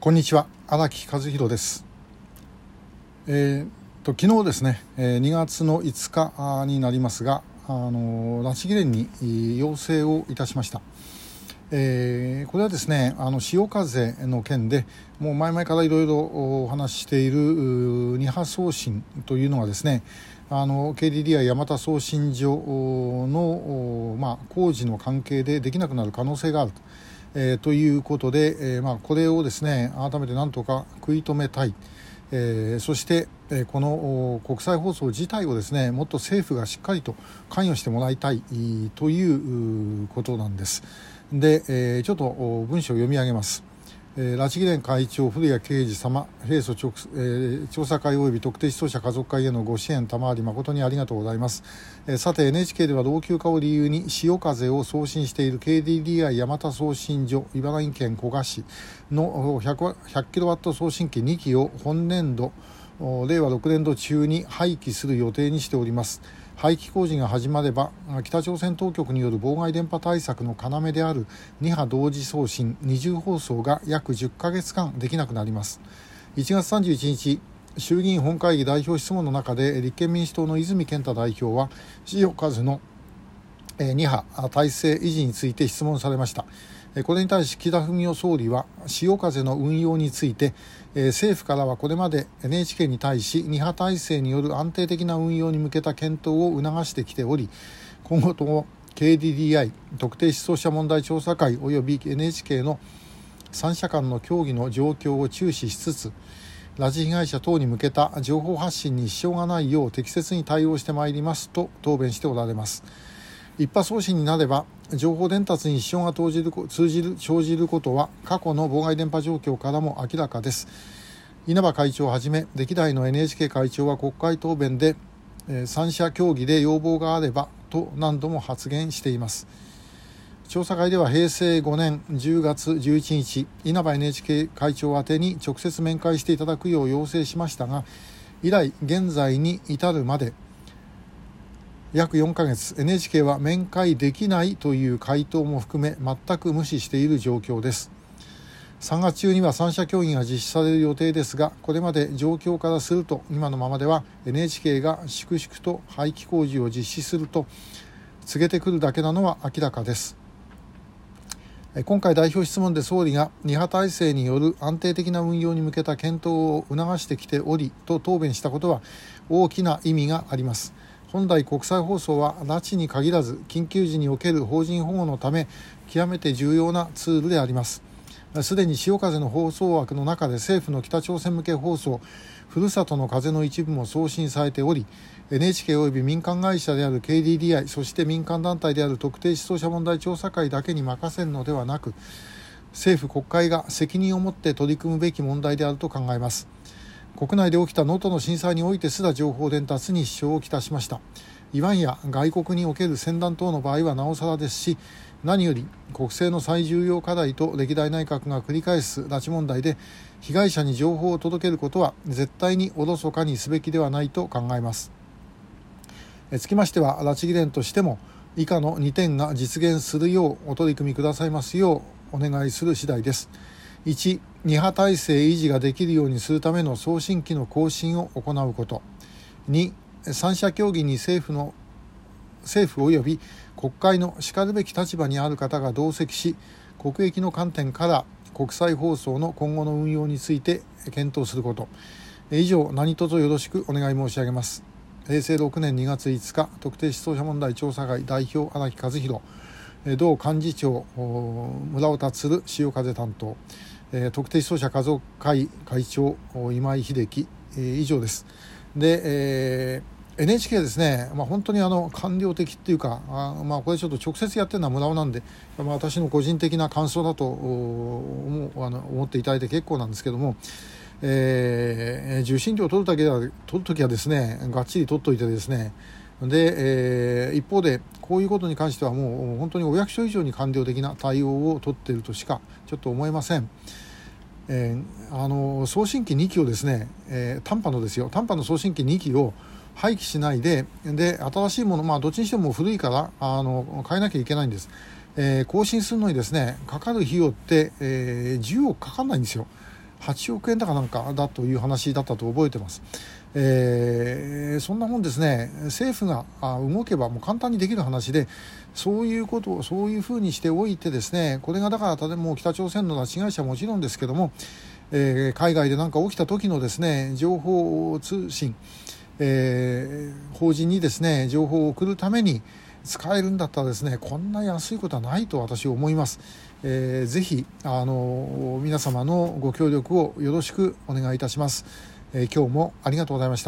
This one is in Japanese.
こんにちは荒木和弘ですえー、と昨日ですね、えー、2月の5日になりますがあの拉致議連に要請をいたしましたえー、これはですねあの潮風の件でもう前々からいろいろお話ししている二波送信というのがですねあの KDDI 山田送信所の、まあ、工事の関係でできなくなる可能性があると。えー、ということで、えーまあ、これをですね改めてなんとか食い止めたい、えー、そして、えー、この国際放送自体をですねもっと政府がしっかりと関与してもらいたいということなんです。で、えー、ちょっと文章を読み上げます。え、拉致議連会長古谷啓二様平素直、えー、調査会及び特定失踪者家族会へのご支援賜り誠にありがとうございます、えー、さて NHK では老朽化を理由に潮風を送信している KDDI 山田送信所茨城県古河市の 100, 100キロワット送信機2機を本年度令和6年度中に廃棄する予定にしております。廃棄工事が始まれば北朝鮮当局による妨害電波対策の要である2波同時送信二重放送が約10ヶ月間できなくなります。1月31日衆議院本会議代表質問の中で立憲民主党の泉健太代表は潮風の2波体制維持について質問されました。これに対し木田文雄総理は潮風の運用について政府からはこれまで NHK に対し2波体制による安定的な運用に向けた検討を促してきており今後とも KDDI 特定失踪者問題調査会及び NHK の3者間の協議の状況を注視しつつ拉致被害者等に向けた情報発信に支障がないよう適切に対応してまいりますと答弁しておられます。一波送信になれば情報伝達に支障が生じる通じる生じることは過去の妨害電波状況からも明らかです。稲葉会長をはじめ歴代の NHK 会長は国会答弁で、えー、三者協議で要望があればと何度も発言しています。調査会では平成5年10月11日稲葉 NHK 会長宛てに直接面会していただくよう要請しましたが以来現在に至るまで約4ヶ月。NHK は面会できないという回答も含め全く無視している状況です。3月中には三者協議が実施される予定ですがこれまで状況からすると今のままでは NHK が粛々と廃棄工事を実施すると告げてくるだけなのは明らかです。今回代表質問で総理が2波体制による安定的な運用に向けた検討を促してきておりと答弁したことは大きな意味があります。本来国際放送は拉致に限らず緊急時における邦人保護のため極めて重要なツールであります。すでに潮風の放送枠の中で政府の北朝鮮向け放送ふるさとの風の一部も送信されており NHK 及び民間会社である KDDI そして民間団体である特定失踪者問題調査会だけに任せるのではなく政府国会が責任を持って取り組むべき問題であると考えます。国内で起きた能登の震災においてすら情報伝達に支障をきたしました。イワンや外国における船団等の場合はなおさらですし何より国政の最重要課題と歴代内閣が繰り返す拉致問題で被害者に情報を届けることは絶対におろそかにすべきではないと考えます。つきましては拉致議連としても以下の2点が実現するようお取り組みくださいますようお願いする次第です。1、2波体制維持ができるようにするための送信機の更新を行うこと。2、三者協議に政府の政府及び国会のしかるべき立場にある方が同席し、国益の観点から国際放送の今後の運用について検討すること。以上、何卒よろしくお願い申し上げます。平成6年2月5日、特定失踪者問題調査会代表荒木和弘。同幹事長村尾達潮風担当特定失踪者家族会会長今井秀樹以上ですで、えー、NHK ですね、まあ、本当にあの官僚的っていうかあ、まあ、これちょっと直接やってるのは村尾なんで、まあ、私の個人的な感想だと思あの思っていただいて結構なんですけども、えー、受信料を取るだけでは取るときはですねがっちり取っといてですねで、えー、一方でこういうことに関してはもう本当にお役所以上に官僚的な対応を取っているとしかちょっと思えません。えー、あの送信機2機をですね、えー、短波のですよ短波の送信機2機を廃棄しないでで新しいものまあどっちにしても古いからあの変えなきゃいけないんです、えー、更新するのにですねかかる費用って、えー、10億かかんないんですよ。8億円だかなんかだという話だったと覚えてます。えー、そんなもんですね政府が動けばもう簡単にできる話でそういうことをそういうふうにしておいてですねこれがだから例えば北朝鮮の拉致被害者はもちろんですけども、えー、海外で何か起きた時のですね情報通信、えー、法人にですね情報を送るために使えるんだったらですねこんな安いことはないと私は思います。えー、ぜひあの皆様のご協力をよろしくお願いいたします。えー、今日もありがとうございました。